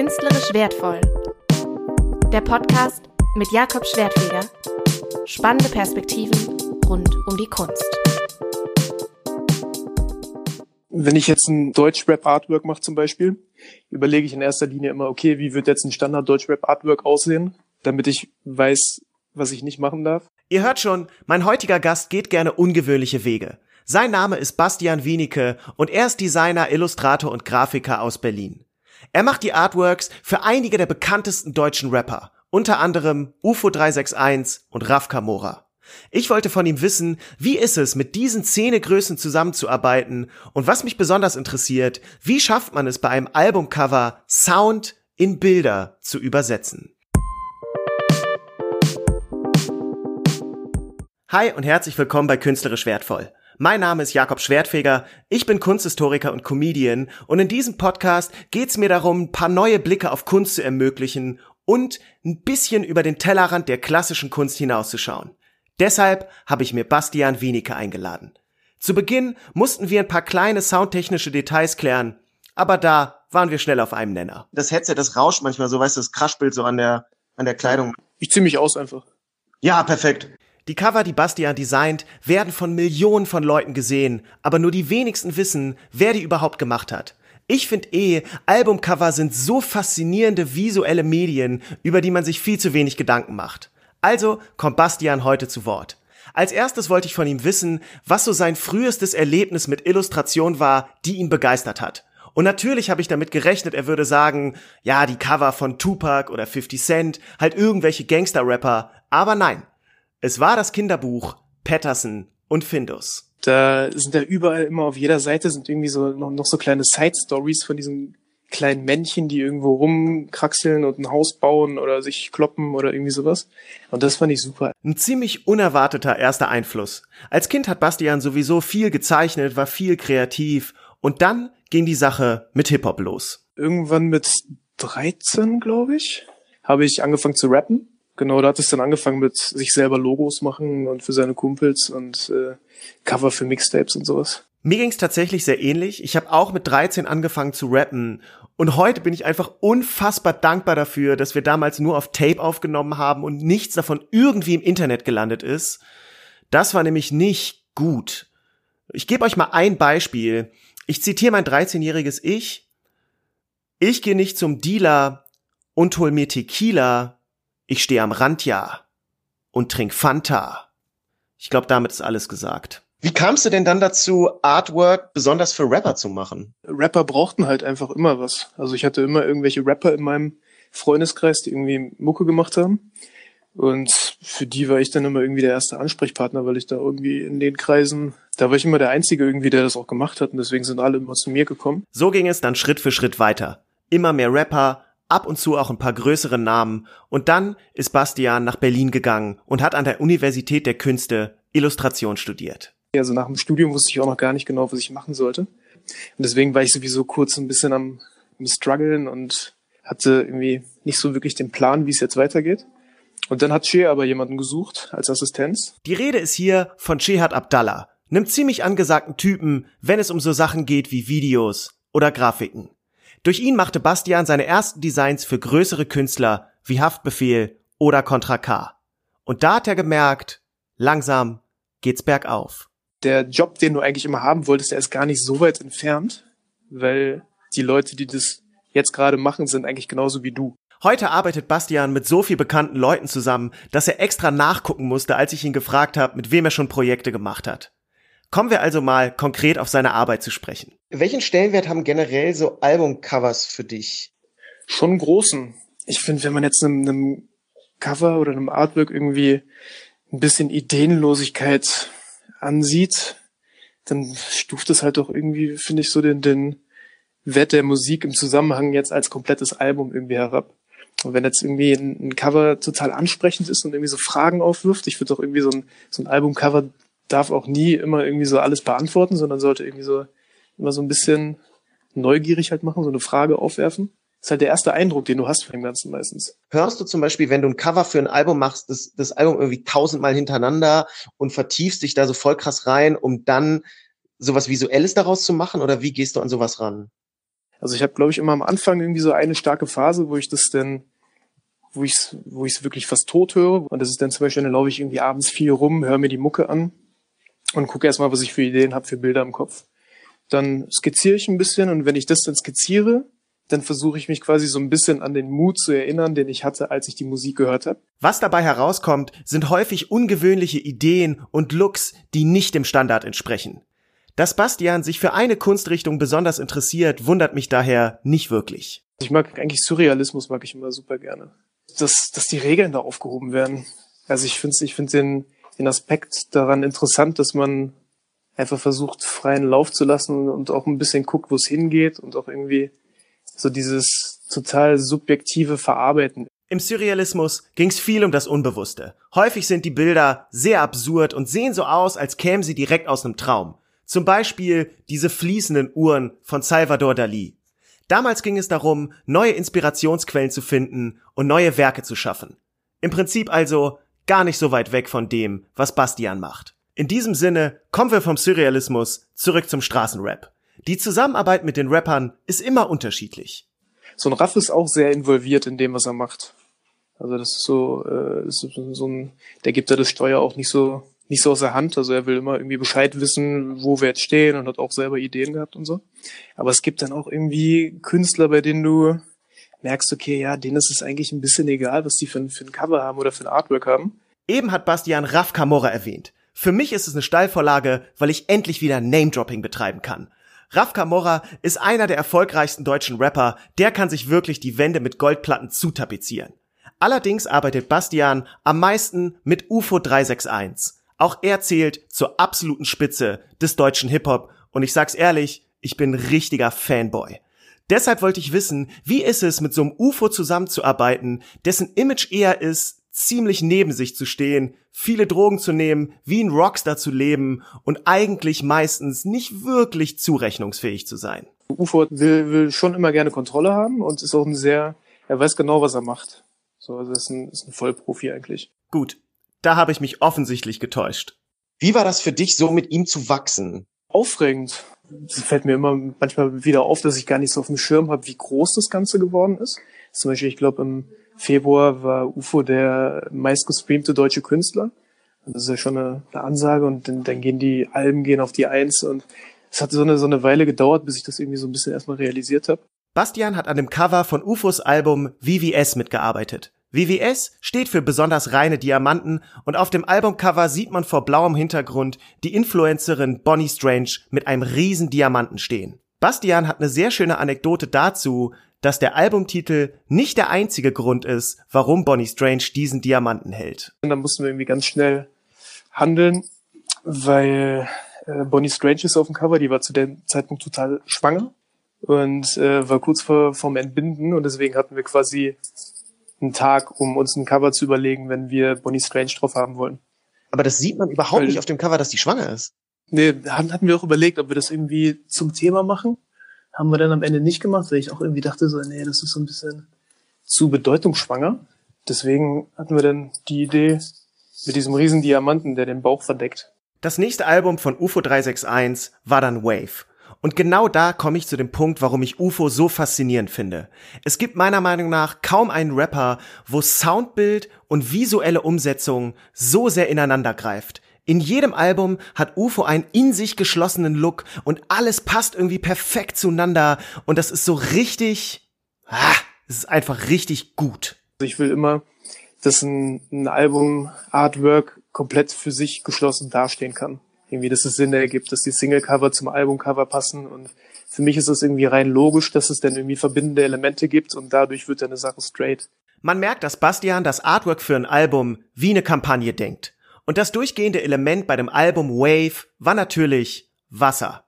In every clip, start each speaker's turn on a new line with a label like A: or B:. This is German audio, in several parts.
A: Künstlerisch wertvoll. Der Podcast mit Jakob Schwertfeger. Spannende Perspektiven rund um die Kunst.
B: Wenn ich jetzt ein Deutsch-Rap-Artwork mache zum Beispiel, überlege ich in erster Linie immer, okay, wie wird jetzt ein Standard-Deutsch-Rap-Artwork aussehen, damit ich weiß, was ich nicht machen darf.
C: Ihr hört schon, mein heutiger Gast geht gerne ungewöhnliche Wege. Sein Name ist Bastian Wienicke und er ist Designer, Illustrator und Grafiker aus Berlin. Er macht die Artworks für einige der bekanntesten deutschen Rapper, unter anderem UFO 361 und Raf Kamora. Ich wollte von ihm wissen, wie ist es, mit diesen Szenegrößen zusammenzuarbeiten und was mich besonders interessiert, wie schafft man es bei einem Albumcover Sound in Bilder zu übersetzen. Hi und herzlich willkommen bei Künstlerisch Wertvoll. Mein Name ist Jakob Schwertfeger, ich bin Kunsthistoriker und Comedian und in diesem Podcast geht's mir darum, ein paar neue Blicke auf Kunst zu ermöglichen und ein bisschen über den Tellerrand der klassischen Kunst hinauszuschauen. Deshalb habe ich mir Bastian Wienicke eingeladen. Zu Beginn mussten wir ein paar kleine soundtechnische Details klären, aber da waren wir schnell auf einem Nenner.
D: Das Headset, das rauscht manchmal so, weißt du, das Kraschbild so an der, an der Kleidung.
B: Ich zieh mich aus einfach.
D: Ja, perfekt.
C: Die Cover, die Bastian designt, werden von Millionen von Leuten gesehen, aber nur die wenigsten wissen, wer die überhaupt gemacht hat. Ich finde eh, Albumcover sind so faszinierende visuelle Medien, über die man sich viel zu wenig Gedanken macht. Also kommt Bastian heute zu Wort. Als erstes wollte ich von ihm wissen, was so sein frühestes Erlebnis mit Illustration war, die ihn begeistert hat. Und natürlich habe ich damit gerechnet, er würde sagen, ja, die Cover von Tupac oder 50 Cent, halt irgendwelche Gangster-Rapper, aber nein. Es war das Kinderbuch Patterson und Findus.
B: Da sind ja überall immer auf jeder Seite sind irgendwie so noch, noch so kleine Side-Stories von diesen kleinen Männchen, die irgendwo rumkraxeln und ein Haus bauen oder sich kloppen oder irgendwie sowas. Und das fand ich super.
C: Ein ziemlich unerwarteter erster Einfluss. Als Kind hat Bastian sowieso viel gezeichnet, war viel kreativ und dann ging die Sache mit Hip-Hop los.
B: Irgendwann mit 13, glaube ich, habe ich angefangen zu rappen Genau, da hat es dann angefangen mit sich selber Logos machen und für seine Kumpels und äh, Cover für Mixtapes und sowas.
C: Mir ging's tatsächlich sehr ähnlich. Ich habe auch mit 13 angefangen zu rappen und heute bin ich einfach unfassbar dankbar dafür, dass wir damals nur auf Tape aufgenommen haben und nichts davon irgendwie im Internet gelandet ist. Das war nämlich nicht gut. Ich gebe euch mal ein Beispiel. Ich zitiere mein 13-jähriges Ich. Ich gehe nicht zum Dealer und hol mir Tequila, ich stehe am Rand, ja. Und trink Fanta. Ich glaube, damit ist alles gesagt.
D: Wie kamst du denn dann dazu, Artwork besonders für Rapper zu machen?
B: Rapper brauchten halt einfach immer was. Also ich hatte immer irgendwelche Rapper in meinem Freundeskreis, die irgendwie Mucke gemacht haben. Und für die war ich dann immer irgendwie der erste Ansprechpartner, weil ich da irgendwie in den Kreisen, da war ich immer der Einzige irgendwie, der das auch gemacht hat und deswegen sind alle immer zu mir gekommen.
C: So ging es dann Schritt für Schritt weiter. Immer mehr Rapper, ab und zu auch ein paar größere Namen und dann ist Bastian nach Berlin gegangen und hat an der Universität der Künste Illustration studiert.
B: Also nach dem Studium wusste ich auch noch gar nicht genau, was ich machen sollte. Und deswegen war ich sowieso kurz ein bisschen am, am struggeln und hatte irgendwie nicht so wirklich den Plan, wie es jetzt weitergeht. Und dann hat Shea aber jemanden gesucht als Assistenz.
C: Die Rede ist hier von Shehat Abdallah, einem ziemlich angesagten Typen, wenn es um so Sachen geht wie Videos oder Grafiken. Durch ihn machte Bastian seine ersten Designs für größere Künstler wie Haftbefehl oder Contra K. Und da hat er gemerkt, langsam geht's bergauf.
B: Der Job, den du eigentlich immer haben wolltest, der ist gar nicht so weit entfernt, weil die Leute, die das jetzt gerade machen, sind eigentlich genauso wie du.
C: Heute arbeitet Bastian mit so viel bekannten Leuten zusammen, dass er extra nachgucken musste, als ich ihn gefragt habe, mit wem er schon Projekte gemacht hat. Kommen wir also mal konkret auf seine Arbeit zu sprechen.
D: Welchen Stellenwert haben generell so Albumcovers für dich?
B: Schon großen. Ich finde, wenn man jetzt einem, einem Cover oder einem Artwork irgendwie ein bisschen Ideenlosigkeit ansieht, dann stuft es halt doch irgendwie, finde ich, so den, den Wert der Musik im Zusammenhang jetzt als komplettes Album irgendwie herab. Und wenn jetzt irgendwie ein, ein Cover total ansprechend ist und irgendwie so Fragen aufwirft, ich würde doch irgendwie so ein, so ein Albumcover darf auch nie immer irgendwie so alles beantworten, sondern sollte irgendwie so immer so ein bisschen neugierig halt machen, so eine Frage aufwerfen. Das ist halt der erste Eindruck, den du hast von dem Ganzen meistens.
D: Hörst du zum Beispiel, wenn du ein Cover für ein Album machst, das, das Album irgendwie tausendmal hintereinander und vertiefst dich da so voll krass rein, um dann sowas Visuelles daraus zu machen? Oder wie gehst du an sowas ran?
B: Also ich habe, glaube ich, immer am Anfang irgendwie so eine starke Phase, wo ich das dann, wo ich es wo ich's wirklich fast tot höre. Und das ist dann zum Beispiel, dann laufe ich irgendwie abends viel rum, höre mir die Mucke an und gucke erstmal, was ich für Ideen habe, für Bilder im Kopf. Dann skizziere ich ein bisschen und wenn ich das dann skizziere, dann versuche ich mich quasi so ein bisschen an den Mut zu erinnern, den ich hatte, als ich die Musik gehört habe.
C: Was dabei herauskommt, sind häufig ungewöhnliche Ideen und Looks, die nicht dem Standard entsprechen. Dass Bastian sich für eine Kunstrichtung besonders interessiert, wundert mich daher nicht wirklich.
B: Ich mag eigentlich Surrealismus, mag ich immer super gerne. Dass, dass die Regeln da aufgehoben werden. Also ich finde ich finde den, den Aspekt daran interessant, dass man einfach versucht, freien Lauf zu lassen und auch ein bisschen guckt, wo es hingeht und auch irgendwie so dieses total subjektive Verarbeiten.
C: Im Surrealismus ging's viel um das Unbewusste. Häufig sind die Bilder sehr absurd und sehen so aus, als kämen sie direkt aus einem Traum. Zum Beispiel diese fließenden Uhren von Salvador Dali. Damals ging es darum, neue Inspirationsquellen zu finden und neue Werke zu schaffen. Im Prinzip also gar nicht so weit weg von dem, was Bastian macht. In diesem Sinne kommen wir vom Surrealismus zurück zum Straßenrap. Die Zusammenarbeit mit den Rappern ist immer unterschiedlich.
B: So ein Raff ist auch sehr involviert in dem, was er macht. Also das ist so, äh, ist so ein, der gibt ja das Steuer auch nicht so nicht so aus der Hand. Also er will immer irgendwie Bescheid wissen, wo wir jetzt stehen und hat auch selber Ideen gehabt und so. Aber es gibt dann auch irgendwie Künstler, bei denen du merkst, okay, ja, denen ist es eigentlich ein bisschen egal, was die für ein, für ein Cover haben oder für ein Artwork haben.
C: Eben hat Bastian Raf Camorra erwähnt. Für mich ist es eine Steilvorlage, weil ich endlich wieder Name-Dropping betreiben kann. Raf Camorra ist einer der erfolgreichsten deutschen Rapper, der kann sich wirklich die Wände mit Goldplatten zutapezieren. Allerdings arbeitet Bastian am meisten mit UFO 361. Auch er zählt zur absoluten Spitze des deutschen Hip-Hop und ich sag's ehrlich, ich bin richtiger Fanboy. Deshalb wollte ich wissen, wie ist es, mit so einem UFO zusammenzuarbeiten, dessen Image eher ist, ziemlich neben sich zu stehen, viele Drogen zu nehmen, wie ein Rockstar zu leben und eigentlich meistens nicht wirklich zurechnungsfähig zu sein.
B: UFO will, will schon immer gerne Kontrolle haben und ist auch ein sehr, er weiß genau, was er macht. So, also ist ein, ist ein Vollprofi eigentlich.
C: Gut, da habe ich mich offensichtlich getäuscht.
D: Wie war das für dich, so mit ihm zu wachsen?
B: Aufregend. Es fällt mir immer manchmal wieder auf, dass ich gar nicht so auf dem Schirm habe, wie groß das Ganze geworden ist. Zum Beispiel, ich glaube, im Februar war UFO der meistgestreamte deutsche Künstler. Das ist ja schon eine, eine Ansage und dann, dann, gehen die Alben gehen auf die Eins und es hat so eine, so eine Weile gedauert, bis ich das irgendwie so ein bisschen erstmal realisiert habe.
C: Bastian hat an dem Cover von UFOs Album VVS mitgearbeitet. VVS steht für besonders reine Diamanten und auf dem Albumcover sieht man vor blauem Hintergrund die Influencerin Bonnie Strange mit einem riesen Diamanten stehen. Bastian hat eine sehr schöne Anekdote dazu, dass der Albumtitel nicht der einzige Grund ist, warum Bonnie Strange diesen Diamanten hält.
B: Dann mussten wir irgendwie ganz schnell handeln, weil äh, Bonnie Strange ist auf dem Cover, die war zu dem Zeitpunkt total schwanger und äh, war kurz vor vom Entbinden und deswegen hatten wir quasi einen Tag, um uns ein Cover zu überlegen, wenn wir Bonnie Strange drauf haben wollen.
D: Aber das sieht man überhaupt weil, nicht auf dem Cover, dass die schwanger ist.
B: Nee, hatten wir auch überlegt, ob wir das irgendwie zum Thema machen haben wir dann am Ende nicht gemacht, weil ich auch irgendwie dachte so, nee, das ist so ein bisschen zu bedeutungsschwanger. Deswegen hatten wir dann die Idee mit diesem riesen Diamanten, der den Bauch verdeckt.
C: Das nächste Album von UFO 361 war dann Wave. Und genau da komme ich zu dem Punkt, warum ich UFO so faszinierend finde. Es gibt meiner Meinung nach kaum einen Rapper, wo Soundbild und visuelle Umsetzung so sehr ineinander greift. In jedem Album hat UFO einen in sich geschlossenen Look und alles passt irgendwie perfekt zueinander und das ist so richtig, ah, es ist einfach richtig gut.
B: Also ich will immer, dass ein, ein Album Artwork komplett für sich geschlossen dastehen kann. Irgendwie, dass es Sinn ergibt, dass die Singlecover zum Albumcover passen und für mich ist es irgendwie rein logisch, dass es dann irgendwie verbindende Elemente gibt und dadurch wird dann eine Sache straight.
C: Man merkt, dass Bastian das Artwork für ein Album wie eine Kampagne denkt. Und das durchgehende Element bei dem Album Wave war natürlich Wasser.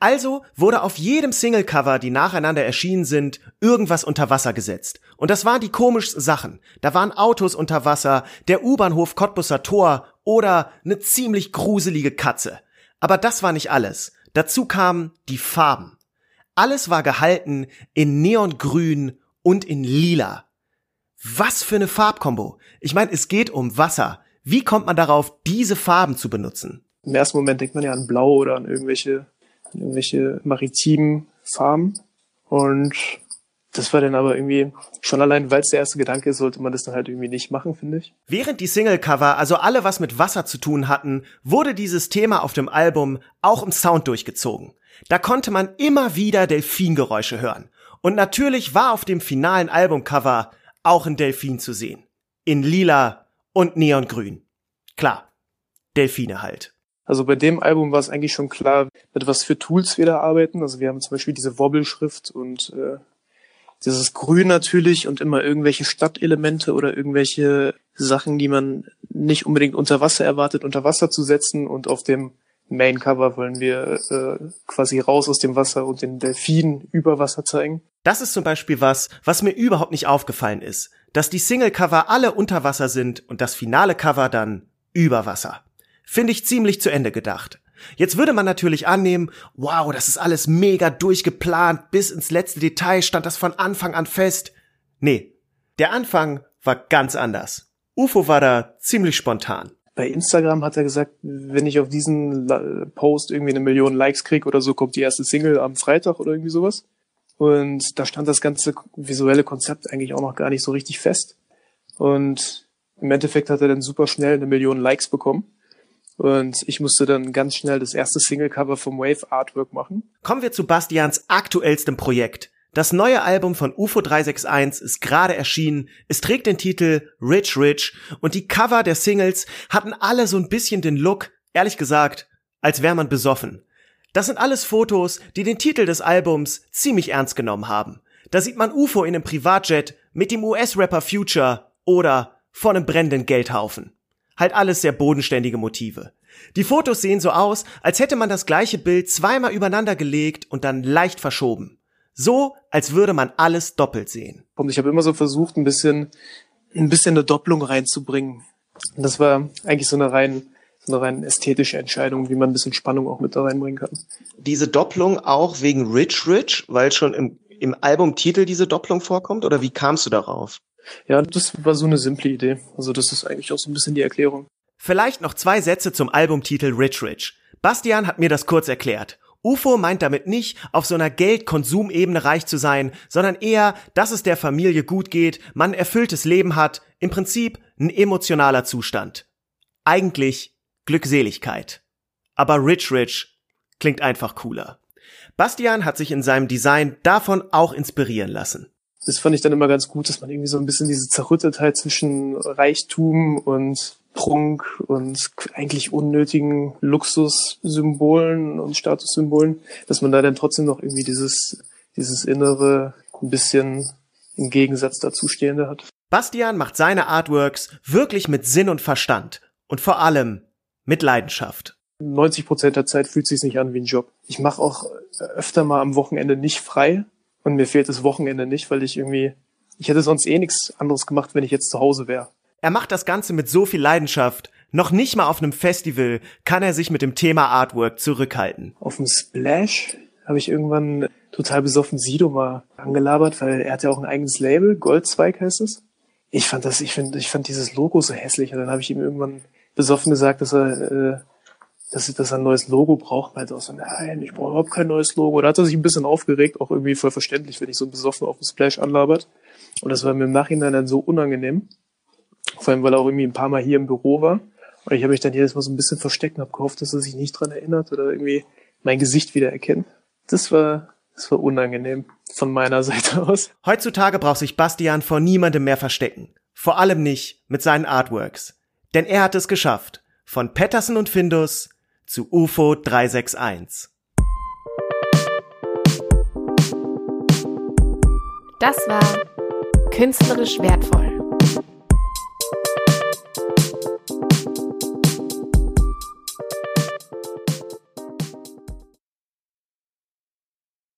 C: Also wurde auf jedem Singlecover, die nacheinander erschienen sind, irgendwas unter Wasser gesetzt. Und das waren die komischsten Sachen. Da waren Autos unter Wasser, der U-Bahnhof Cottbusser Tor oder eine ziemlich gruselige Katze. Aber das war nicht alles. Dazu kamen die Farben. Alles war gehalten in Neongrün und in Lila. Was für eine Farbkombo. Ich meine, es geht um Wasser. Wie kommt man darauf, diese Farben zu benutzen?
B: Im ersten Moment denkt man ja an Blau oder an irgendwelche, an irgendwelche maritimen Farben. Und das war dann aber irgendwie, schon allein, weil es der erste Gedanke ist, sollte man das dann halt irgendwie nicht machen, finde ich.
C: Während die Singlecover also alle was mit Wasser zu tun hatten, wurde dieses Thema auf dem Album auch im Sound durchgezogen. Da konnte man immer wieder Delfingeräusche hören. Und natürlich war auf dem finalen Albumcover auch ein Delfin zu sehen. In lila und neongrün. Klar, Delfine halt.
B: Also bei dem Album war es eigentlich schon klar, mit was für Tools wir da arbeiten. Also wir haben zum Beispiel diese Wobbelschrift und äh, dieses Grün natürlich und immer irgendwelche Stadtelemente oder irgendwelche Sachen, die man nicht unbedingt unter Wasser erwartet, unter Wasser zu setzen. Und auf dem Main Cover wollen wir äh, quasi raus aus dem Wasser und den Delfin über Wasser zeigen.
C: Das ist zum Beispiel was, was mir überhaupt nicht aufgefallen ist, dass die Single-Cover alle unter Wasser sind und das finale Cover dann über Wasser. Finde ich ziemlich zu Ende gedacht. Jetzt würde man natürlich annehmen, wow, das ist alles mega durchgeplant, bis ins letzte Detail stand das von Anfang an fest. Nee, der Anfang war ganz anders. UFO war da ziemlich spontan.
B: Bei Instagram hat er gesagt, wenn ich auf diesen Post irgendwie eine Million Likes krieg oder so, kommt die erste Single am Freitag oder irgendwie sowas. Und da stand das ganze visuelle Konzept eigentlich auch noch gar nicht so richtig fest. Und im Endeffekt hat er dann super schnell eine Million Likes bekommen. Und ich musste dann ganz schnell das erste Singlecover vom Wave Artwork machen.
C: Kommen wir zu Bastians aktuellstem Projekt. Das neue Album von UFO 361 ist gerade erschienen. Es trägt den Titel Rich Rich und die Cover der Singles hatten alle so ein bisschen den Look, ehrlich gesagt, als wäre man besoffen. Das sind alles Fotos, die den Titel des Albums ziemlich ernst genommen haben. Da sieht man UFO in einem Privatjet mit dem US-Rapper Future oder vor einem brennenden Geldhaufen. Halt alles sehr bodenständige Motive. Die Fotos sehen so aus, als hätte man das gleiche Bild zweimal übereinander gelegt und dann leicht verschoben. So, als würde man alles doppelt sehen.
B: Und ich habe immer so versucht, ein bisschen, ein bisschen eine Doppelung reinzubringen. Und das war eigentlich so eine rein, so eine rein ästhetische Entscheidung, wie man ein bisschen Spannung auch mit da reinbringen kann.
D: Diese Doppelung auch wegen Rich Rich, weil schon im, im Albumtitel diese Doppelung vorkommt? Oder wie kamst du darauf?
B: Ja, das war so eine simple Idee. Also das ist eigentlich auch so ein bisschen die Erklärung.
C: Vielleicht noch zwei Sätze zum Albumtitel Rich Rich. Bastian hat mir das kurz erklärt. UFO meint damit nicht, auf so einer Geld-Konsumebene reich zu sein, sondern eher, dass es der Familie gut geht, man erfülltes Leben hat, im Prinzip ein emotionaler Zustand. Eigentlich Glückseligkeit. Aber Rich Rich klingt einfach cooler. Bastian hat sich in seinem Design davon auch inspirieren lassen
B: das fand ich dann immer ganz gut, dass man irgendwie so ein bisschen diese Zerrüttetheit zwischen Reichtum und Prunk und eigentlich unnötigen Luxussymbolen und Statussymbolen, dass man da dann trotzdem noch irgendwie dieses, dieses innere, ein bisschen im Gegensatz dazu stehende hat.
C: Bastian macht seine Artworks wirklich mit Sinn und Verstand und vor allem mit Leidenschaft.
B: 90 Prozent der Zeit fühlt es sich nicht an wie ein Job. Ich mache auch öfter mal am Wochenende nicht frei, und mir fehlt das Wochenende nicht, weil ich irgendwie, ich hätte sonst eh nichts anderes gemacht, wenn ich jetzt zu Hause wäre.
C: Er macht das Ganze mit so viel Leidenschaft. Noch nicht mal auf einem Festival kann er sich mit dem Thema Artwork zurückhalten.
B: Auf dem Splash habe ich irgendwann total besoffen Sido mal angelabert, weil er hat ja auch ein eigenes Label, Goldzweig heißt es. Ich fand das, ich finde, ich fand dieses Logo so hässlich und dann habe ich ihm irgendwann besoffen gesagt, dass er äh, dass, dass er ein neues Logo braucht. Meinte auch so, nein, ich brauche überhaupt kein neues Logo. Da hat er sich ein bisschen aufgeregt, auch irgendwie voll verständlich, wenn ich so besoffen auf dem Splash anlabert. Und das war mir im Nachhinein dann so unangenehm. Vor allem, weil er auch irgendwie ein paar Mal hier im Büro war. Und ich habe mich dann jedes Mal so ein bisschen versteckt und habe gehofft, dass er sich nicht dran erinnert oder irgendwie mein Gesicht wieder erkennt. Das war, das war unangenehm von meiner Seite aus.
C: Heutzutage braucht sich Bastian vor niemandem mehr verstecken. Vor allem nicht mit seinen Artworks. Denn er hat es geschafft. Von Patterson und Findus zu UFO 361.
A: Das war künstlerisch wertvoll.